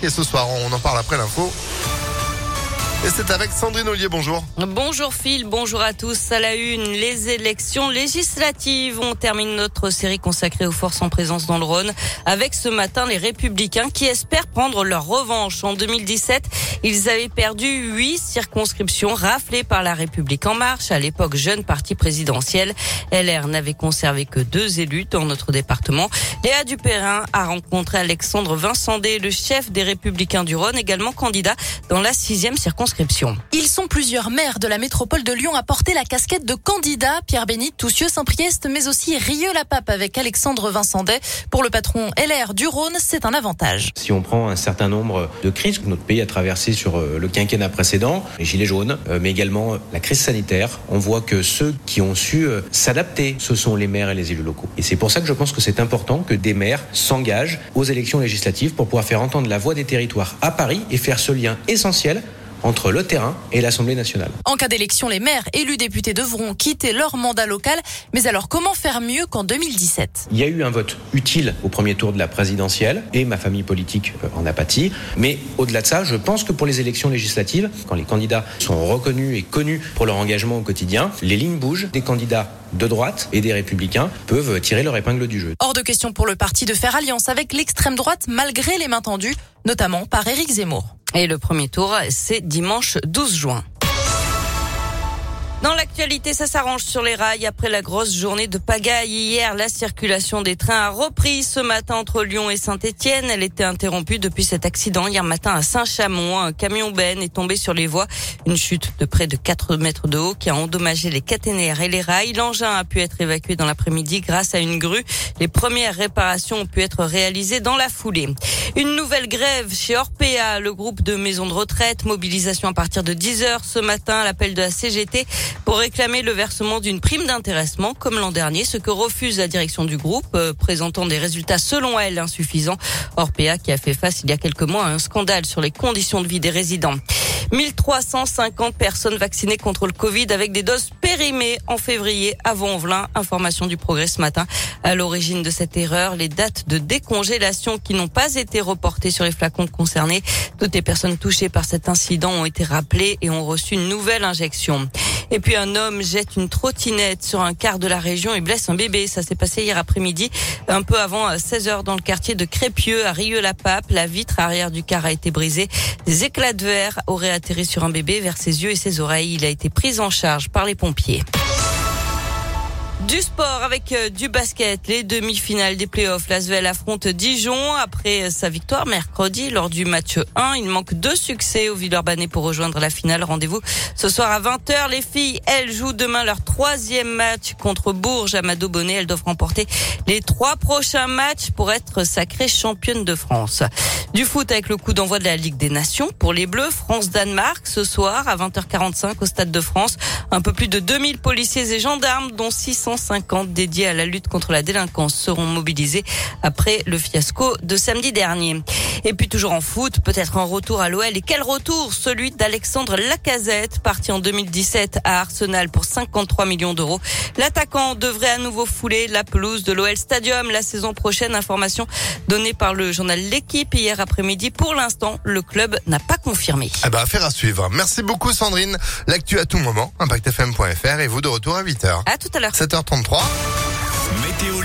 marqué ce soir. On en parle après l'info. Et c'est avec Sandrine Ollier, bonjour. Bonjour Phil, bonjour à tous. À la une, les élections législatives. On termine notre série consacrée aux forces en présence dans le Rhône avec ce matin les républicains qui espèrent prendre leur revanche. En 2017, ils avaient perdu huit circonscriptions raflées par la République en marche. À l'époque, jeune parti présidentiel, LR n'avait conservé que deux élus dans notre département. Léa Dupérin a rencontré Alexandre Vincendé, le chef des républicains du Rhône, également candidat dans la sixième circonscription. Ils sont plusieurs maires de la métropole de Lyon à porter la casquette de candidat. Pierre Bénit, Toussieux, Saint-Priest, mais aussi Rieux-la-Pape avec Alexandre Vincendet. Pour le patron LR du Rhône, c'est un avantage. Si on prend un certain nombre de crises que notre pays a traversées sur euh, le quinquennat précédent, les gilets jaunes, euh, mais également la crise sanitaire, on voit que ceux qui ont su euh, s'adapter, ce sont les maires et les élus locaux. Et c'est pour ça que je pense que c'est important que des maires s'engagent aux élections législatives pour pouvoir faire entendre la voix des territoires à Paris et faire ce lien essentiel entre le terrain et l'Assemblée nationale. En cas d'élection, les maires élus députés devront quitter leur mandat local. Mais alors, comment faire mieux qu'en 2017 Il y a eu un vote utile au premier tour de la présidentielle et ma famille politique euh, en a pâti. Mais au-delà de ça, je pense que pour les élections législatives, quand les candidats sont reconnus et connus pour leur engagement au quotidien, les lignes bougent. Des candidats de droite et des républicains peuvent tirer leur épingle du jeu. Hors de question pour le parti de faire alliance avec l'extrême droite malgré les mains tendues, notamment par Éric Zemmour. Et le premier tour, c'est dimanche 12 juin. Dans l'actualité, ça s'arrange sur les rails. Après la grosse journée de pagaille hier, la circulation des trains a repris ce matin entre Lyon et Saint-Etienne. Elle était interrompue depuis cet accident hier matin à Saint-Chamond. Un camion Ben est tombé sur les voies. Une chute de près de 4 mètres de haut qui a endommagé les caténaires et les rails. L'engin a pu être évacué dans l'après-midi grâce à une grue. Les premières réparations ont pu être réalisées dans la foulée. Une nouvelle grève chez Orpea, le groupe de maisons de retraite. Mobilisation à partir de 10 heures ce matin. L'appel de la CGT pour réclamer le versement d'une prime d'intéressement comme l'an dernier, ce que refuse la direction du groupe, euh, présentant des résultats selon elle insuffisants. Orpea qui a fait face il y a quelques mois à un scandale sur les conditions de vie des résidents. 1350 personnes vaccinées contre le Covid avec des doses périmées en février à Vaux-en-Velin. Information du progrès ce matin. À l'origine de cette erreur, les dates de décongélation qui n'ont pas été reportées sur les flacons concernés. Toutes les personnes touchées par cet incident ont été rappelées et ont reçu une nouvelle injection. Et puis un homme jette une trottinette sur un quart de la région et blesse un bébé. Ça s'est passé hier après-midi, un peu avant 16 heures dans le quartier de Crépieux à Rieux-la-Pape. La vitre arrière du car a été brisée. Des éclats de verre auraient atterri sur un bébé vers ses yeux et ses oreilles. Il a été pris en charge par les pompiers. Du sport avec euh, du basket, les demi-finales des playoffs. L'Asvel affronte Dijon après sa victoire mercredi lors du match 1. Il manque deux succès au Villeurbanne pour rejoindre la finale. Rendez-vous ce soir à 20h. Les filles, elles jouent demain leur troisième match contre Bourges. Amado Bonnet, elles doivent remporter les trois prochains matchs pour être sacrées championnes de France. Du foot avec le coup d'envoi de la Ligue des Nations pour les Bleus. France-Danemark ce soir à 20h45 au Stade de France. Un peu plus de 2000 policiers et gendarmes dont 600 150 dédiés à la lutte contre la délinquance seront mobilisés après le fiasco de samedi dernier. Et puis toujours en foot, peut-être un retour à l'OL. Et quel retour? Celui d'Alexandre Lacazette, parti en 2017 à Arsenal pour 53 millions d'euros. L'attaquant devrait à nouveau fouler la pelouse de l'OL Stadium la saison prochaine. Information donnée par le journal L'équipe hier après-midi. Pour l'instant, le club n'a pas confirmé. Eh ben, affaire à suivre. Merci beaucoup Sandrine. L'actu à tout moment, impactfm.fr et vous de retour à 8h. À tout à l'heure. 7h33. Météo